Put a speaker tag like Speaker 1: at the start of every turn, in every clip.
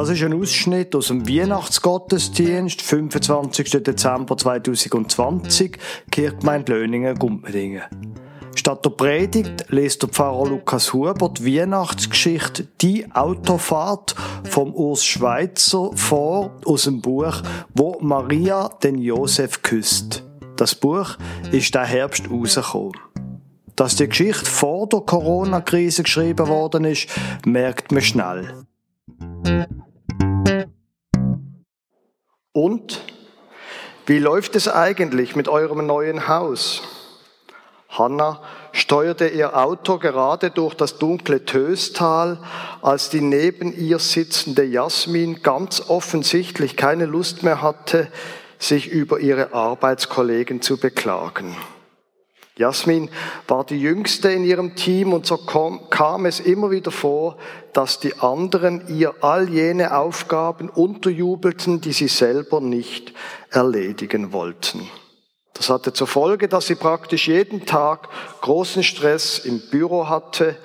Speaker 1: Das ist ein Ausschnitt aus dem Weihnachtsgottesdienst, 25. Dezember 2020, Kirchgemeinde Löningen, Gumpendingen. Statt der Predigt liest der Pfarrer Lukas Huber die Weihnachtsgeschichte Die Autofahrt vom Urs Schweitzer vor aus dem Buch Wo Maria den Josef küsst. Das Buch ist der Herbst rausgekommen. Dass die Geschichte vor der Corona-Krise geschrieben worden ist, merkt man schnell. Und wie läuft es eigentlich mit eurem neuen Haus? Hanna steuerte ihr Auto gerade durch das dunkle Töstal, als die neben ihr sitzende Jasmin ganz offensichtlich keine Lust mehr hatte, sich über ihre Arbeitskollegen zu beklagen. Jasmin war die jüngste in ihrem Team und so kam es immer wieder vor, dass die anderen ihr all jene Aufgaben unterjubelten, die sie selber nicht erledigen wollten. Das hatte zur Folge, dass sie praktisch jeden Tag großen Stress im Büro hatte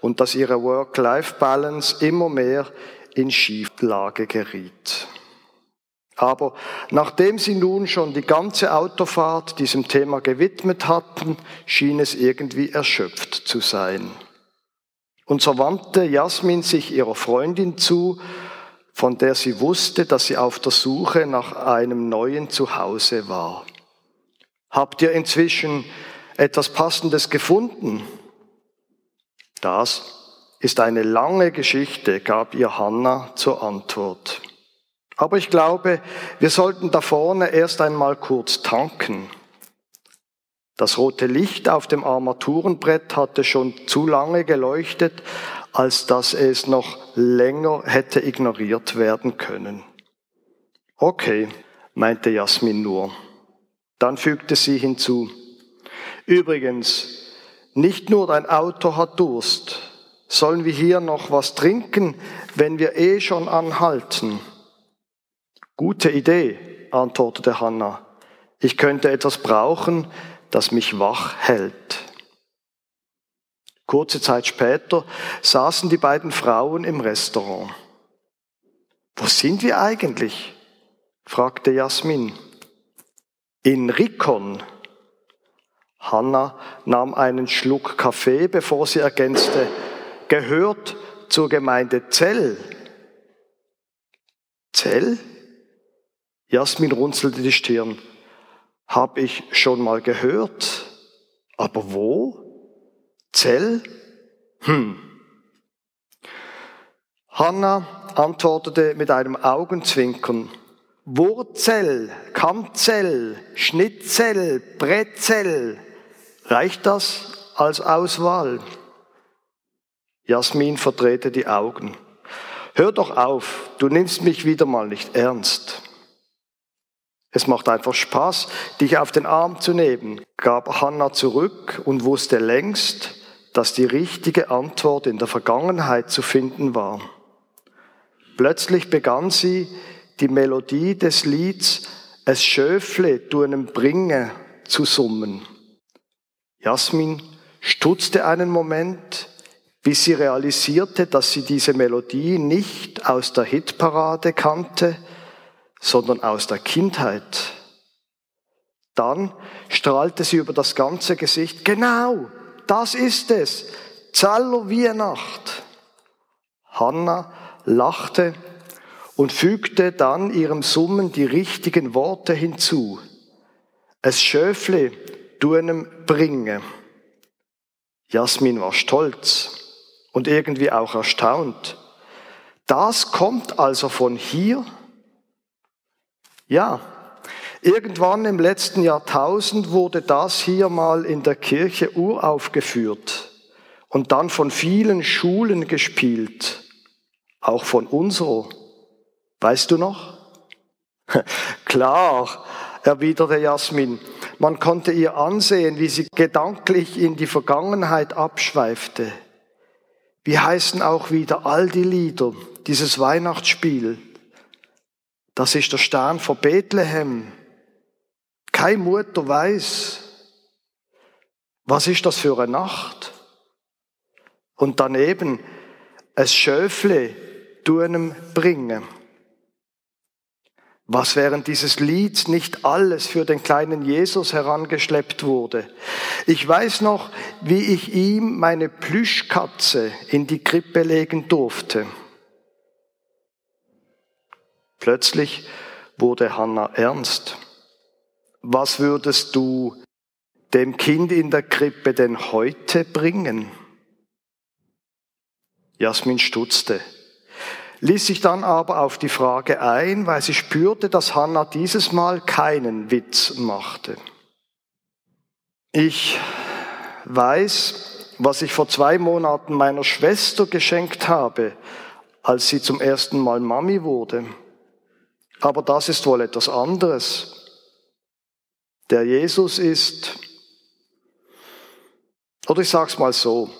Speaker 1: und dass ihre Work-Life-Balance immer mehr in Schieflage geriet. Aber nachdem sie nun schon die ganze Autofahrt diesem Thema gewidmet hatten, schien es irgendwie erschöpft zu sein. Und so wandte Jasmin sich ihrer Freundin zu, von der sie wusste, dass sie auf der Suche nach einem neuen Zuhause war. Habt ihr inzwischen etwas Passendes gefunden? Das ist eine lange Geschichte, gab ihr Hannah zur Antwort. Aber ich glaube, wir sollten da vorne erst einmal kurz tanken. Das rote Licht auf dem Armaturenbrett hatte schon zu lange geleuchtet, als dass es noch länger hätte ignoriert werden können. Okay, meinte Jasmin nur. Dann fügte sie hinzu. Übrigens, nicht nur dein Auto hat Durst. Sollen wir hier noch was trinken, wenn wir eh schon anhalten? Gute Idee, antwortete Hannah. Ich könnte etwas brauchen, das mich wach hält. Kurze Zeit später saßen die beiden Frauen im Restaurant. Wo sind wir eigentlich? fragte Jasmin. In Rikon. Hanna nahm einen Schluck Kaffee, bevor sie ergänzte, gehört zur Gemeinde Zell. Zell? Jasmin runzelte die Stirn. Hab ich schon mal gehört. Aber wo? Zell? Hm. Hanna antwortete mit einem Augenzwinkern. Wurzel, Kammzell, Schnitzel, Brezel. Reicht das als Auswahl? Jasmin verdrehte die Augen. Hör doch auf, du nimmst mich wieder mal nicht ernst. Es macht einfach Spaß, dich auf den Arm zu nehmen, gab Hannah zurück und wusste längst, dass die richtige Antwort in der Vergangenheit zu finden war. Plötzlich begann sie, die Melodie des Lieds Es Schöfle du einem bringe zu summen. Jasmin stutzte einen Moment, bis sie realisierte, dass sie diese Melodie nicht aus der Hitparade kannte, sondern aus der Kindheit. Dann strahlte sie über das ganze Gesicht. Genau, das ist es. Zaller Weihnacht. Hanna lachte und fügte dann ihrem Summen die richtigen Worte hinzu. Es Schöfle du einem bringe. Jasmin war stolz und irgendwie auch erstaunt. Das kommt also von hier? Ja, irgendwann im letzten Jahrtausend wurde das hier mal in der Kirche uraufgeführt und dann von vielen Schulen gespielt, auch von unserer. Weißt du noch? Klar, erwiderte Jasmin. Man konnte ihr ansehen, wie sie gedanklich in die Vergangenheit abschweifte. Wie heißen auch wieder all die Lieder, dieses Weihnachtsspiel? Das ist der Stern von Bethlehem. Keine Mutter weiß, was ist das für eine Nacht? Und daneben, es Schöfle, tunem bringe. Was während dieses Lieds nicht alles für den kleinen Jesus herangeschleppt wurde. Ich weiß noch, wie ich ihm meine Plüschkatze in die Krippe legen durfte. Plötzlich wurde Hannah ernst. Was würdest du dem Kind in der Krippe denn heute bringen? Jasmin stutzte ließ sich dann aber auf die Frage ein, weil sie spürte, dass Hannah dieses Mal keinen Witz machte. Ich weiß, was ich vor zwei Monaten meiner Schwester geschenkt habe, als sie zum ersten Mal Mami wurde. Aber das ist wohl etwas anderes. Der Jesus ist, oder ich sag's mal so,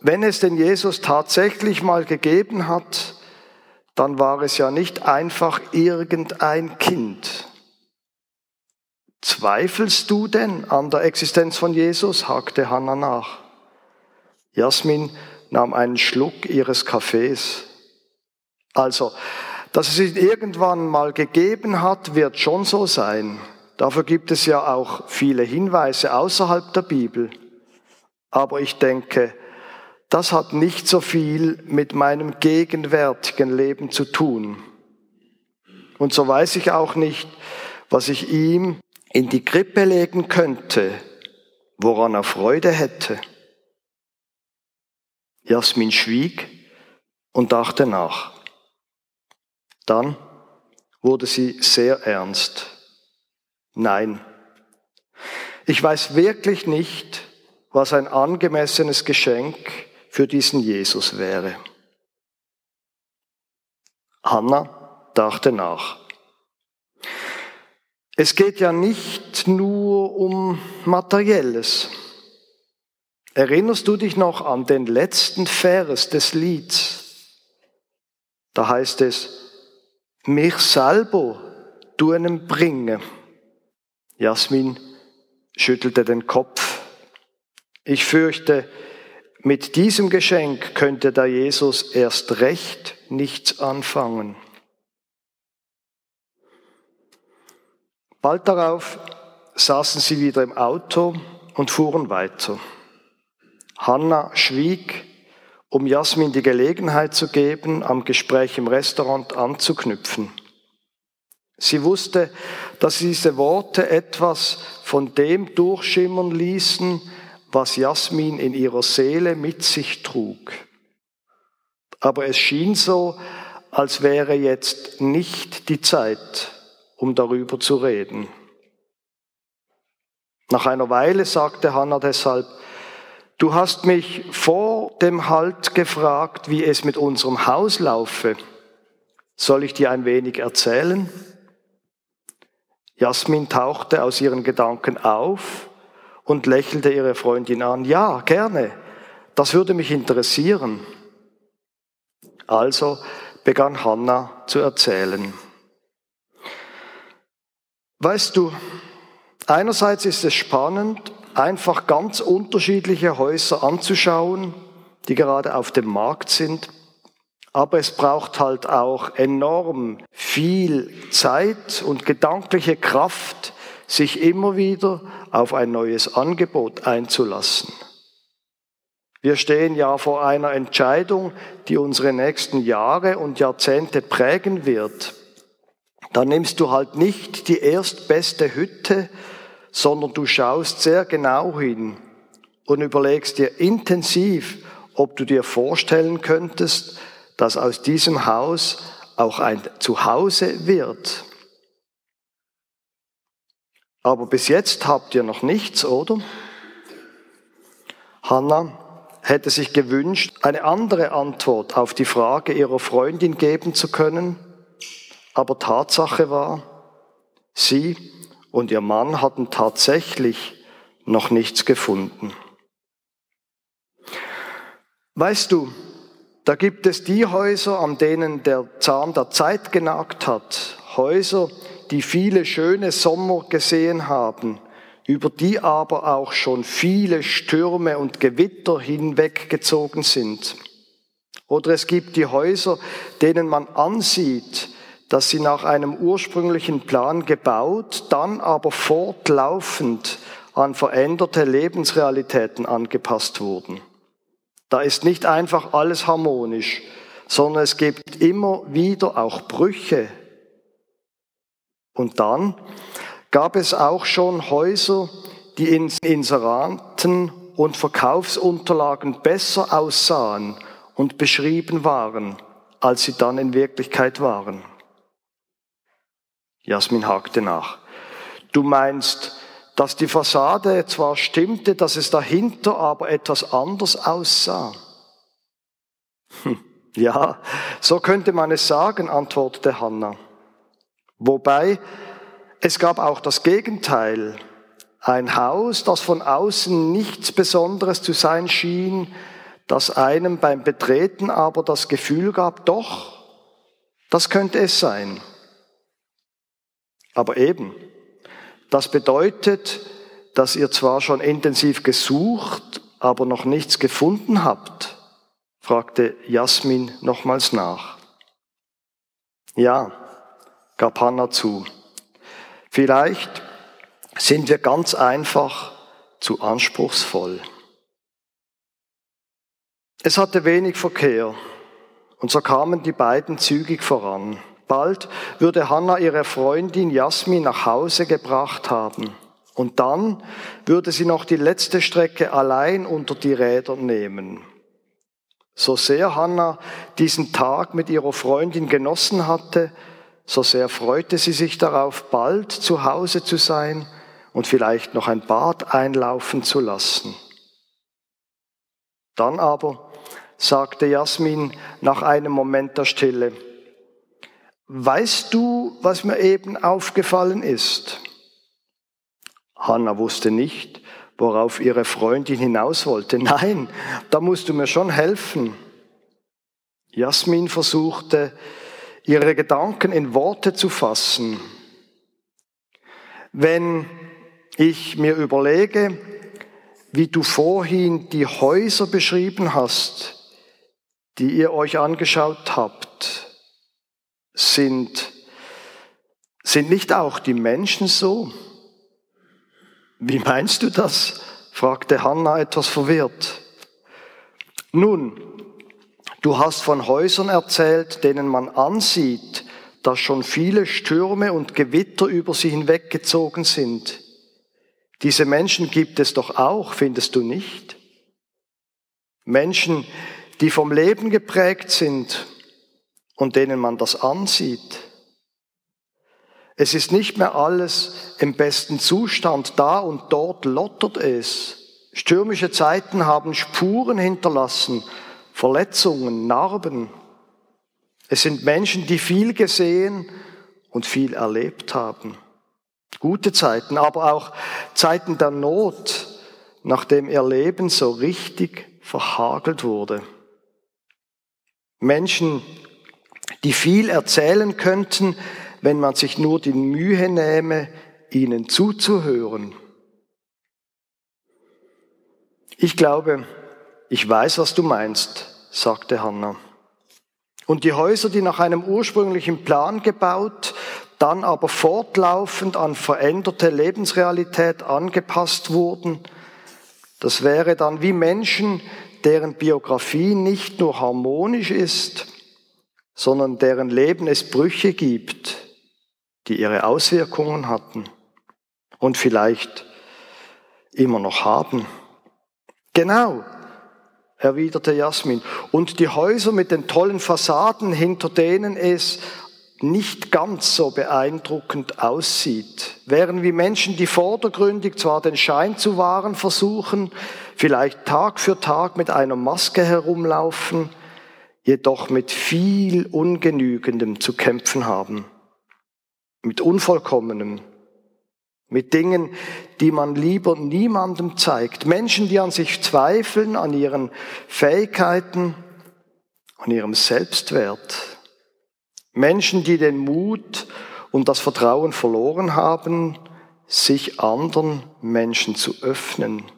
Speaker 1: wenn es den Jesus tatsächlich mal gegeben hat, dann war es ja nicht einfach irgendein Kind. Zweifelst du denn an der Existenz von Jesus? hakte Hannah nach. Jasmin nahm einen Schluck ihres Kaffees. Also, dass es ihn irgendwann mal gegeben hat, wird schon so sein. Dafür gibt es ja auch viele Hinweise außerhalb der Bibel. Aber ich denke, das hat nicht so viel mit meinem gegenwärtigen Leben zu tun. Und so weiß ich auch nicht, was ich ihm in die Krippe legen könnte, woran er Freude hätte. Jasmin schwieg und dachte nach. Dann wurde sie sehr ernst. Nein, ich weiß wirklich nicht, was ein angemessenes Geschenk für diesen Jesus wäre. Hannah dachte nach. Es geht ja nicht nur um Materielles. Erinnerst du dich noch an den letzten Vers des Lieds? Da heißt es, mich selber du einem bringe. Jasmin schüttelte den Kopf. Ich fürchte, mit diesem Geschenk könnte da Jesus erst recht nichts anfangen. Bald darauf saßen sie wieder im Auto und fuhren weiter. Hanna schwieg, um Jasmin die Gelegenheit zu geben, am Gespräch im Restaurant anzuknüpfen. Sie wusste, dass diese Worte etwas von dem durchschimmern ließen, was Jasmin in ihrer Seele mit sich trug. Aber es schien so, als wäre jetzt nicht die Zeit, um darüber zu reden. Nach einer Weile sagte Hannah deshalb, du hast mich vor dem Halt gefragt, wie es mit unserem Haus laufe. Soll ich dir ein wenig erzählen? Jasmin tauchte aus ihren Gedanken auf und lächelte ihre Freundin an. Ja, gerne. Das würde mich interessieren. Also begann Hannah zu erzählen. Weißt du, einerseits ist es spannend, einfach ganz unterschiedliche Häuser anzuschauen, die gerade auf dem Markt sind. Aber es braucht halt auch enorm viel Zeit und gedankliche Kraft, sich immer wieder auf ein neues Angebot einzulassen. Wir stehen ja vor einer Entscheidung, die unsere nächsten Jahre und Jahrzehnte prägen wird. Da nimmst du halt nicht die erstbeste Hütte, sondern du schaust sehr genau hin und überlegst dir intensiv, ob du dir vorstellen könntest, dass aus diesem Haus auch ein Zuhause wird. Aber bis jetzt habt ihr noch nichts, oder? Hannah hätte sich gewünscht, eine andere Antwort auf die Frage ihrer Freundin geben zu können, aber Tatsache war, sie und ihr Mann hatten tatsächlich noch nichts gefunden. Weißt du, da gibt es die Häuser, an denen der Zahn der Zeit genagt hat, Häuser, die viele schöne Sommer gesehen haben, über die aber auch schon viele Stürme und Gewitter hinweggezogen sind. Oder es gibt die Häuser, denen man ansieht, dass sie nach einem ursprünglichen Plan gebaut, dann aber fortlaufend an veränderte Lebensrealitäten angepasst wurden. Da ist nicht einfach alles harmonisch, sondern es gibt immer wieder auch Brüche. Und dann gab es auch schon Häuser, die in Inseraten und Verkaufsunterlagen besser aussahen und beschrieben waren, als sie dann in Wirklichkeit waren. Jasmin hakte nach. Du meinst, dass die Fassade zwar stimmte, dass es dahinter aber etwas anders aussah? Hm, ja, so könnte man es sagen, antwortete Hannah. Wobei, es gab auch das Gegenteil. Ein Haus, das von außen nichts Besonderes zu sein schien, das einem beim Betreten aber das Gefühl gab, doch, das könnte es sein. Aber eben, das bedeutet, dass ihr zwar schon intensiv gesucht, aber noch nichts gefunden habt, fragte Jasmin nochmals nach. Ja, gab Hannah zu. Vielleicht sind wir ganz einfach zu anspruchsvoll. Es hatte wenig Verkehr und so kamen die beiden zügig voran. Bald würde Hannah ihre Freundin Jasmin nach Hause gebracht haben. Und dann würde sie noch die letzte Strecke allein unter die Räder nehmen. So sehr Hannah diesen Tag mit ihrer Freundin genossen hatte, so sehr freute sie sich darauf, bald zu Hause zu sein und vielleicht noch ein Bad einlaufen zu lassen. Dann aber sagte Jasmin nach einem Moment der Stille, weißt du, was mir eben aufgefallen ist? Hanna wusste nicht, worauf ihre Freundin hinaus wollte. Nein, da musst du mir schon helfen. Jasmin versuchte, ihre Gedanken in Worte zu fassen. Wenn ich mir überlege, wie du vorhin die Häuser beschrieben hast, die ihr euch angeschaut habt, sind, sind nicht auch die Menschen so? Wie meinst du das? fragte Hannah etwas verwirrt. Nun, du hast von Häusern erzählt, denen man ansieht, dass schon viele Stürme und Gewitter über sie hinweggezogen sind. Diese Menschen gibt es doch auch, findest du nicht? Menschen, die vom Leben geprägt sind und denen man das ansieht. Es ist nicht mehr alles im besten Zustand, da und dort lottert es. Stürmische Zeiten haben Spuren hinterlassen, Verletzungen, Narben. Es sind Menschen, die viel gesehen und viel erlebt haben. Gute Zeiten, aber auch Zeiten der Not, nachdem ihr Leben so richtig verhagelt wurde. Menschen, die viel erzählen könnten, wenn man sich nur die Mühe nähme, ihnen zuzuhören. Ich glaube, ich weiß, was du meinst, sagte Hannah. Und die Häuser, die nach einem ursprünglichen Plan gebaut, dann aber fortlaufend an veränderte Lebensrealität angepasst wurden, das wäre dann wie Menschen, deren Biografie nicht nur harmonisch ist, sondern deren Leben es Brüche gibt, die ihre Auswirkungen hatten und vielleicht immer noch haben. Genau, erwiderte Jasmin. Und die Häuser mit den tollen Fassaden, hinter denen es nicht ganz so beeindruckend aussieht, wären wie Menschen, die vordergründig zwar den Schein zu wahren versuchen, vielleicht Tag für Tag mit einer Maske herumlaufen, jedoch mit viel Ungenügendem zu kämpfen haben, mit Unvollkommenem, mit Dingen, die man lieber niemandem zeigt, Menschen, die an sich zweifeln, an ihren Fähigkeiten, an ihrem Selbstwert, Menschen, die den Mut und das Vertrauen verloren haben, sich anderen Menschen zu öffnen,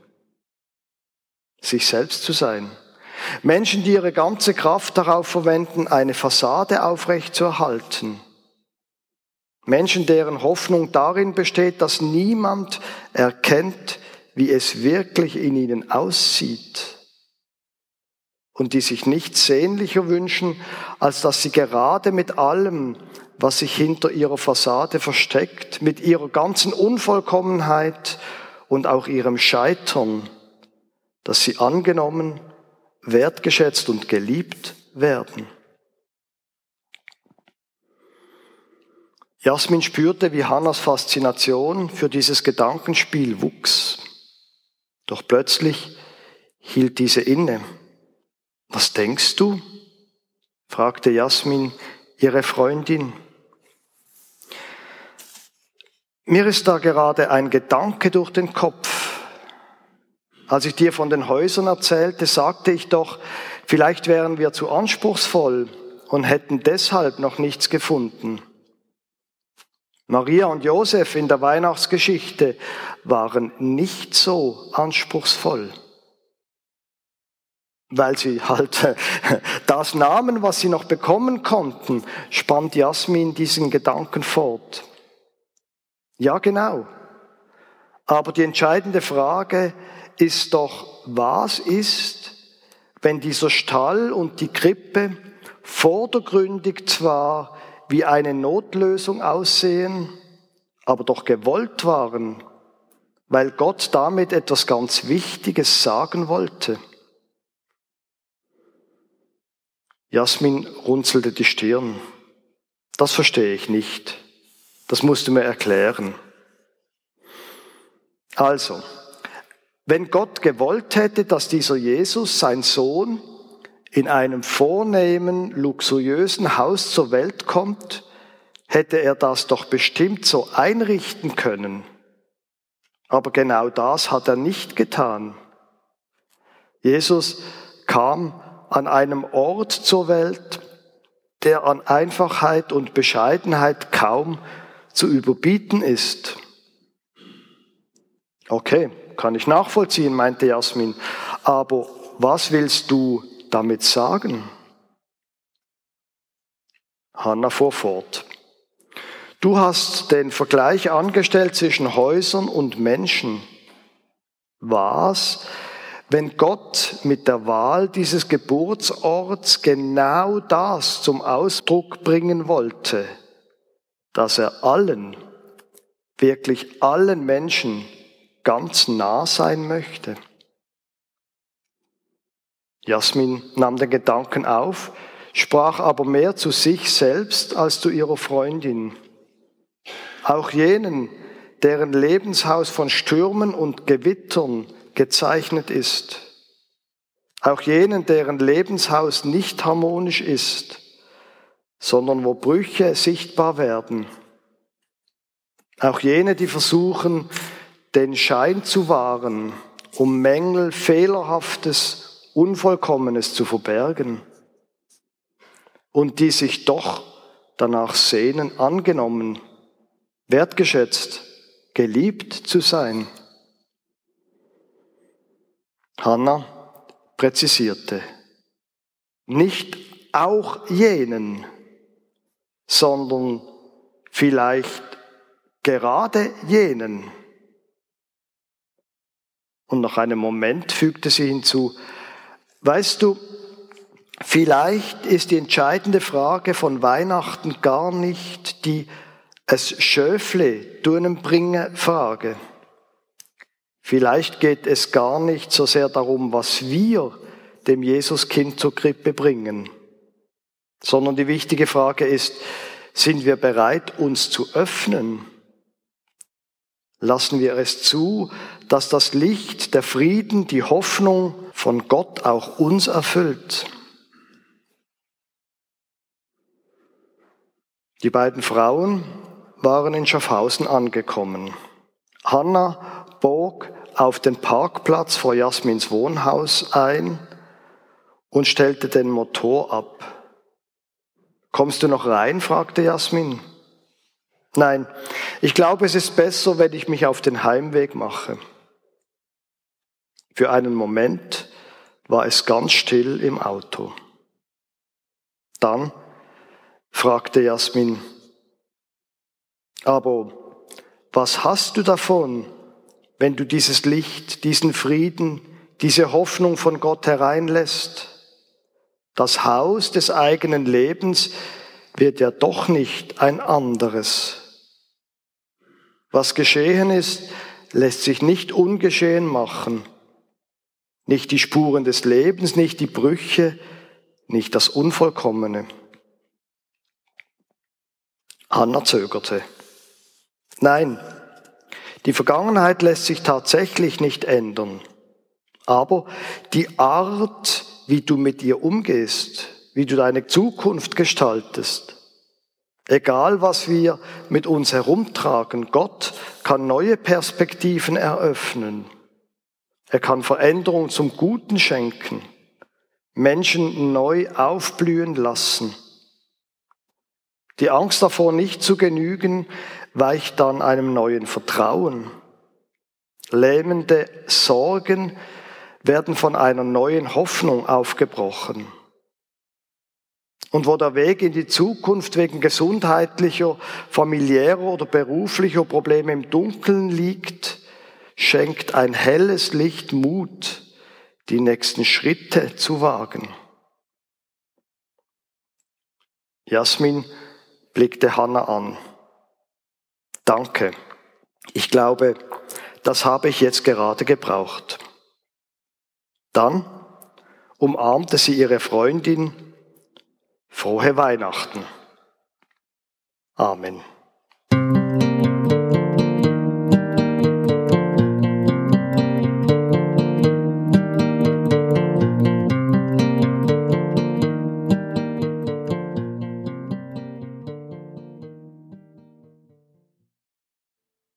Speaker 1: sich selbst zu sein. Menschen, die ihre ganze Kraft darauf verwenden, eine Fassade aufrechtzuerhalten. Menschen, deren Hoffnung darin besteht, dass niemand erkennt, wie es wirklich in ihnen aussieht. Und die sich nichts sehnlicher wünschen, als dass sie gerade mit allem, was sich hinter ihrer Fassade versteckt, mit ihrer ganzen Unvollkommenheit und auch ihrem Scheitern, dass sie angenommen, wertgeschätzt und geliebt werden. Jasmin spürte, wie Hannas Faszination für dieses Gedankenspiel wuchs. Doch plötzlich hielt diese inne. Was denkst du? fragte Jasmin ihre Freundin. Mir ist da gerade ein Gedanke durch den Kopf. Als ich dir von den Häusern erzählte, sagte ich doch, vielleicht wären wir zu anspruchsvoll und hätten deshalb noch nichts gefunden. Maria und Josef in der Weihnachtsgeschichte waren nicht so anspruchsvoll, weil sie halt das nahmen, was sie noch bekommen konnten, spannt Jasmin diesen Gedanken fort. Ja, genau. Aber die entscheidende Frage doch, was ist, wenn dieser Stall und die Krippe vordergründig zwar wie eine Notlösung aussehen, aber doch gewollt waren, weil Gott damit etwas ganz Wichtiges sagen wollte. Jasmin runzelte die Stirn. Das verstehe ich nicht. Das musst du mir erklären. Also, wenn Gott gewollt hätte, dass dieser Jesus, sein Sohn, in einem vornehmen, luxuriösen Haus zur Welt kommt, hätte er das doch bestimmt so einrichten können. Aber genau das hat er nicht getan. Jesus kam an einem Ort zur Welt, der an Einfachheit und Bescheidenheit kaum zu überbieten ist. Okay, kann ich nachvollziehen, meinte Jasmin. Aber was willst du damit sagen? Hanna fuhr fort. Du hast den Vergleich angestellt zwischen Häusern und Menschen. Was, wenn Gott mit der Wahl dieses Geburtsorts genau das zum Ausdruck bringen wollte, dass er allen, wirklich allen Menschen ganz nah sein möchte? Jasmin nahm den Gedanken auf, sprach aber mehr zu sich selbst als zu ihrer Freundin. Auch jenen, deren Lebenshaus von Stürmen und Gewittern gezeichnet ist. Auch jenen, deren Lebenshaus nicht harmonisch ist, sondern wo Brüche sichtbar werden. Auch jene, die versuchen, den Schein zu wahren, um Mängel, Fehlerhaftes Unvollkommenes zu verbergen und die sich doch danach sehnen, angenommen, wertgeschätzt, geliebt zu sein. Hannah präzisierte, nicht auch jenen, sondern vielleicht gerade jenen. Und nach einem Moment fügte sie hinzu, Weißt du, vielleicht ist die entscheidende Frage von Weihnachten gar nicht die es Schöfle bringe Frage. Vielleicht geht es gar nicht so sehr darum, was wir dem Jesuskind zur Krippe bringen, sondern die wichtige Frage ist, sind wir bereit, uns zu öffnen? Lassen wir es zu, dass das Licht, der Frieden, die Hoffnung von Gott auch uns erfüllt. Die beiden Frauen waren in Schaffhausen angekommen. Hanna bog auf den Parkplatz vor Jasmins Wohnhaus ein und stellte den Motor ab. Kommst du noch rein? fragte Jasmin. Nein, ich glaube, es ist besser, wenn ich mich auf den Heimweg mache. Für einen Moment war es ganz still im Auto. Dann fragte Jasmin, aber was hast du davon, wenn du dieses Licht, diesen Frieden, diese Hoffnung von Gott hereinlässt? Das Haus des eigenen Lebens wird ja doch nicht ein anderes. Was geschehen ist, lässt sich nicht ungeschehen machen. Nicht die Spuren des Lebens, nicht die Brüche, nicht das Unvollkommene. Hannah zögerte. Nein, die Vergangenheit lässt sich tatsächlich nicht ändern. Aber die Art, wie du mit ihr umgehst, wie du deine Zukunft gestaltest, egal was wir mit uns herumtragen, Gott kann neue Perspektiven eröffnen. Er kann Veränderung zum Guten schenken, Menschen neu aufblühen lassen. Die Angst davor, nicht zu genügen, weicht dann einem neuen Vertrauen. Lähmende Sorgen werden von einer neuen Hoffnung aufgebrochen. Und wo der Weg in die Zukunft wegen gesundheitlicher, familiärer oder beruflicher Probleme im Dunkeln liegt, schenkt ein helles Licht Mut, die nächsten Schritte zu wagen. Jasmin blickte Hannah an. Danke. Ich glaube, das habe ich jetzt gerade gebraucht. Dann umarmte sie ihre Freundin. Frohe Weihnachten. Amen.